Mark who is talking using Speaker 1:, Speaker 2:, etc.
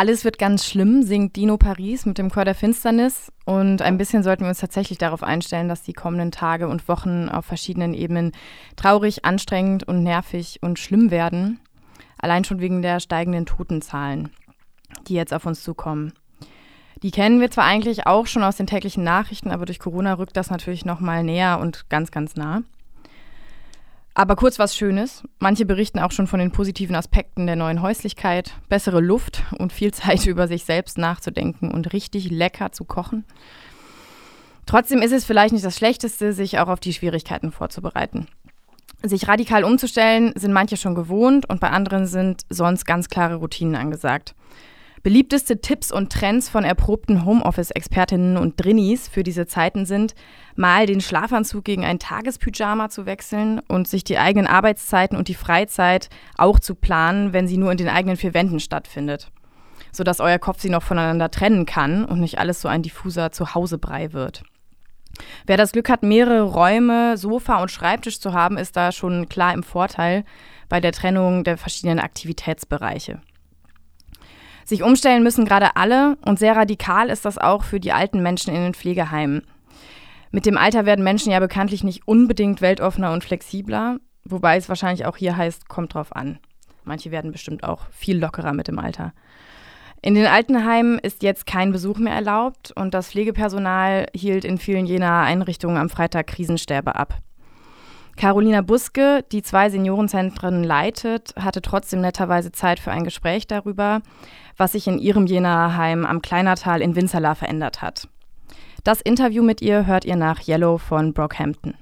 Speaker 1: Alles wird ganz schlimm, singt Dino Paris mit dem Chor der Finsternis. Und ein bisschen sollten wir uns tatsächlich darauf einstellen, dass die kommenden Tage und Wochen auf verschiedenen Ebenen traurig, anstrengend und nervig und schlimm werden. Allein schon wegen der steigenden Totenzahlen, die jetzt auf uns zukommen. Die kennen wir zwar eigentlich auch schon aus den täglichen Nachrichten, aber durch Corona rückt das natürlich noch mal näher und ganz, ganz nah. Aber kurz was Schönes. Manche berichten auch schon von den positiven Aspekten der neuen Häuslichkeit, bessere Luft und viel Zeit über sich selbst nachzudenken und richtig lecker zu kochen. Trotzdem ist es vielleicht nicht das Schlechteste, sich auch auf die Schwierigkeiten vorzubereiten. Sich radikal umzustellen sind manche schon gewohnt und bei anderen sind sonst ganz klare Routinen angesagt. Beliebteste Tipps und Trends von erprobten Homeoffice-Expertinnen und Drinnies für diese Zeiten sind, mal den Schlafanzug gegen ein Tagespyjama zu wechseln und sich die eigenen Arbeitszeiten und die Freizeit auch zu planen, wenn sie nur in den eigenen vier Wänden stattfindet. Sodass euer Kopf sie noch voneinander trennen kann und nicht alles so ein diffuser Zuhausebrei wird. Wer das Glück hat, mehrere Räume, Sofa und Schreibtisch zu haben, ist da schon klar im Vorteil bei der Trennung der verschiedenen Aktivitätsbereiche. Sich umstellen müssen gerade alle und sehr radikal ist das auch für die alten Menschen in den Pflegeheimen. Mit dem Alter werden Menschen ja bekanntlich nicht unbedingt weltoffener und flexibler, wobei es wahrscheinlich auch hier heißt, kommt drauf an. Manche werden bestimmt auch viel lockerer mit dem Alter. In den Altenheimen ist jetzt kein Besuch mehr erlaubt und das Pflegepersonal hielt in vielen jener Einrichtungen am Freitag Krisenstäbe ab. Carolina Buske, die zwei Seniorenzentren leitet, hatte trotzdem netterweise Zeit für ein Gespräch darüber, was sich in ihrem Jenaer Heim am Kleinertal in Winzerla verändert hat. Das Interview mit ihr hört ihr nach Yellow von Brockhampton.